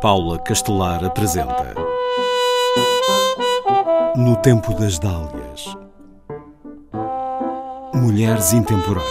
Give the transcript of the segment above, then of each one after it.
Paula Castelar apresenta No Tempo das Dálias Mulheres Intemporais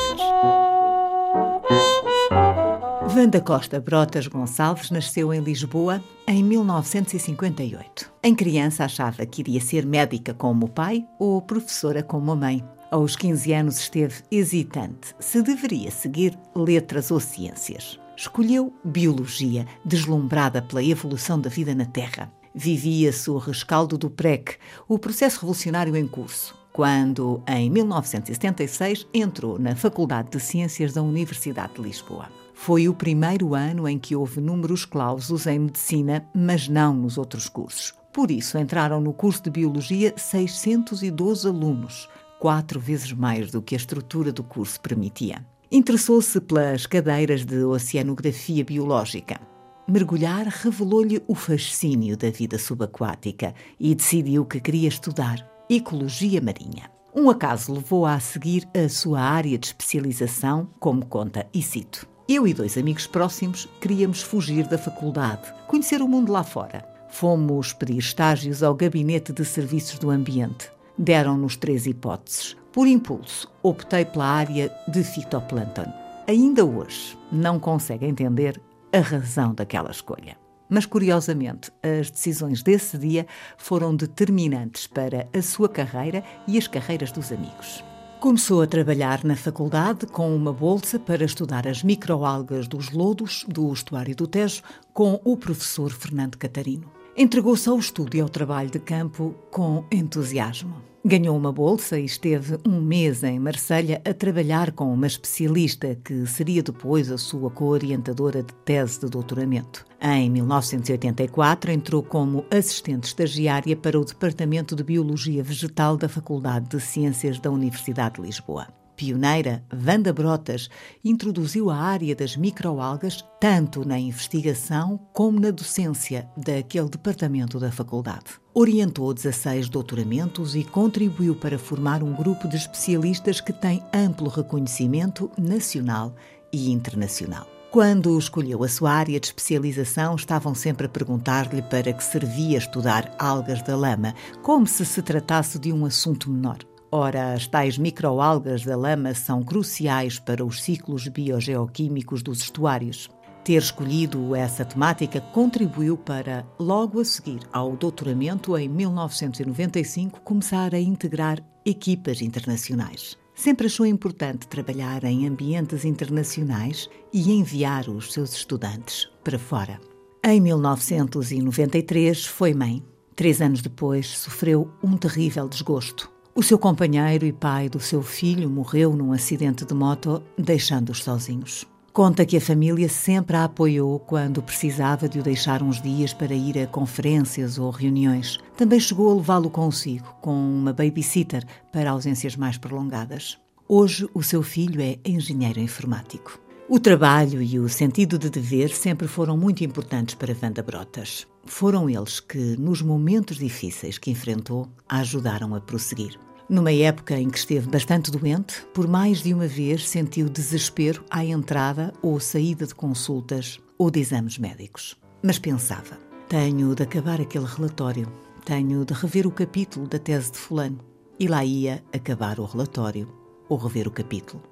Wanda Costa Brotas Gonçalves nasceu em Lisboa em 1958. Em criança achava que iria ser médica como o pai ou professora como a mãe. Aos 15 anos esteve hesitante se deveria seguir letras ou ciências. Escolheu biologia, deslumbrada pela evolução da vida na Terra. Vivia-se o rescaldo do PREC, o processo revolucionário em curso, quando, em 1976, entrou na Faculdade de Ciências da Universidade de Lisboa. Foi o primeiro ano em que houve números clausos em medicina, mas não nos outros cursos. Por isso, entraram no curso de Biologia 612 alunos, quatro vezes mais do que a estrutura do curso permitia. Interessou-se pelas cadeiras de oceanografia biológica. Mergulhar revelou-lhe o fascínio da vida subaquática e decidiu que queria estudar ecologia marinha. Um acaso levou-a a seguir a sua área de especialização, como conta e cito. Eu e dois amigos próximos queríamos fugir da faculdade, conhecer o mundo lá fora. Fomos pedir estágios ao Gabinete de Serviços do Ambiente. Deram-nos três hipóteses. Por impulso, optei pela área de fitoplâncton. Ainda hoje não consegue entender a razão daquela escolha. Mas, curiosamente, as decisões desse dia foram determinantes para a sua carreira e as carreiras dos amigos. Começou a trabalhar na faculdade com uma bolsa para estudar as microalgas dos lodos do estuário do Tejo com o professor Fernando Catarino. Entregou-se ao estudo e ao trabalho de campo com entusiasmo. Ganhou uma bolsa e esteve um mês em Marselha a trabalhar com uma especialista que seria depois a sua co-orientadora de tese de doutoramento. Em 1984, entrou como assistente estagiária para o Departamento de Biologia Vegetal da Faculdade de Ciências da Universidade de Lisboa pioneira, Wanda Brotas, introduziu a área das microalgas tanto na investigação como na docência daquele departamento da faculdade. Orientou 16 doutoramentos e contribuiu para formar um grupo de especialistas que tem amplo reconhecimento nacional e internacional. Quando escolheu a sua área de especialização, estavam sempre a perguntar-lhe para que servia estudar algas da lama, como se se tratasse de um assunto menor. Ora, as tais microalgas da lama são cruciais para os ciclos biogeoquímicos dos estuários. Ter escolhido essa temática contribuiu para, logo a seguir ao doutoramento, em 1995, começar a integrar equipas internacionais. Sempre achou importante trabalhar em ambientes internacionais e enviar os seus estudantes para fora. Em 1993 foi mãe. Três anos depois sofreu um terrível desgosto. O seu companheiro e pai do seu filho morreu num acidente de moto, deixando-os sozinhos. Conta que a família sempre a apoiou quando precisava de o deixar uns dias para ir a conferências ou reuniões. Também chegou a levá-lo consigo, com uma babysitter, para ausências mais prolongadas. Hoje, o seu filho é engenheiro informático. O trabalho e o sentido de dever sempre foram muito importantes para Wanda Brotas. Foram eles que, nos momentos difíceis que enfrentou, a ajudaram a prosseguir. Numa época em que esteve bastante doente, por mais de uma vez sentiu desespero à entrada ou saída de consultas ou de exames médicos. Mas pensava: tenho de acabar aquele relatório, tenho de rever o capítulo da tese de Fulano. E lá ia acabar o relatório ou rever o capítulo.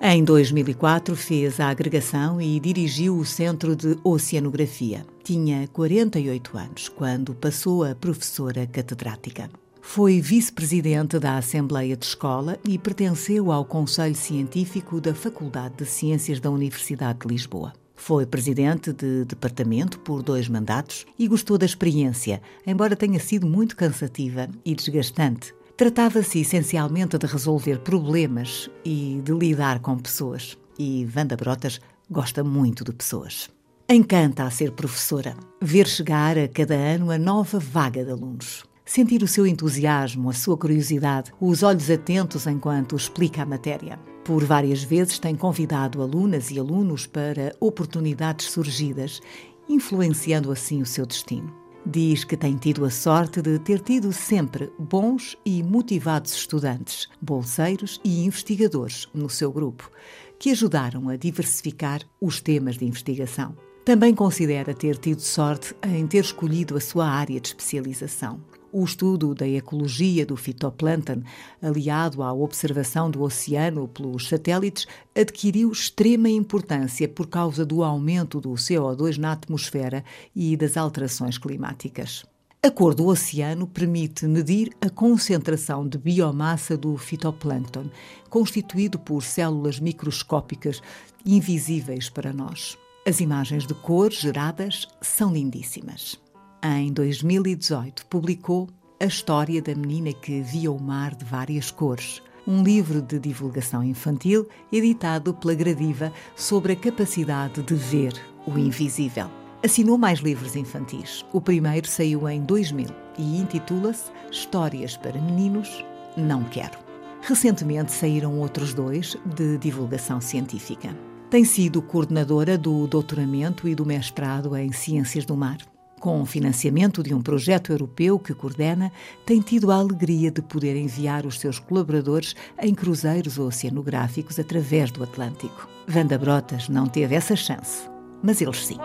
Em 2004 fez a agregação e dirigiu o Centro de Oceanografia. Tinha 48 anos quando passou a professora catedrática. Foi vice-presidente da Assembleia de Escola e pertenceu ao Conselho Científico da Faculdade de Ciências da Universidade de Lisboa. Foi presidente de departamento por dois mandatos e gostou da experiência, embora tenha sido muito cansativa e desgastante Tratava-se essencialmente de resolver problemas e de lidar com pessoas. E Wanda Brotas gosta muito de pessoas. Encanta a ser professora, ver chegar a cada ano a nova vaga de alunos. Sentir o seu entusiasmo, a sua curiosidade, os olhos atentos enquanto explica a matéria. Por várias vezes tem convidado alunas e alunos para oportunidades surgidas, influenciando assim o seu destino. Diz que tem tido a sorte de ter tido sempre bons e motivados estudantes, bolseiros e investigadores no seu grupo, que ajudaram a diversificar os temas de investigação. Também considera ter tido sorte em ter escolhido a sua área de especialização. O estudo da ecologia do fitoplâncton, aliado à observação do oceano pelos satélites, adquiriu extrema importância por causa do aumento do CO2 na atmosfera e das alterações climáticas. A cor do oceano permite medir a concentração de biomassa do fitoplâncton, constituído por células microscópicas invisíveis para nós. As imagens de cor geradas são lindíssimas. Em 2018, publicou A História da Menina que Via o Mar de Várias Cores, um livro de divulgação infantil editado pela Gradiva sobre a capacidade de ver o invisível. Assinou mais livros infantis. O primeiro saiu em 2000 e intitula-se Histórias para Meninos Não Quero. Recentemente saíram outros dois de divulgação científica. Tem sido coordenadora do doutoramento e do mestrado em Ciências do Mar. Com o financiamento de um projeto europeu que coordena, tem tido a alegria de poder enviar os seus colaboradores em cruzeiros oceanográficos através do Atlântico. Vanda Brotas não teve essa chance, mas eles sim.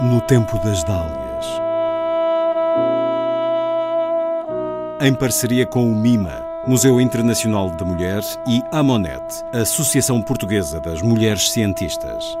No tempo das dálias. Em parceria com o MIMA Museu Internacional da Mulher e a Monet, Associação Portuguesa das Mulheres Cientistas.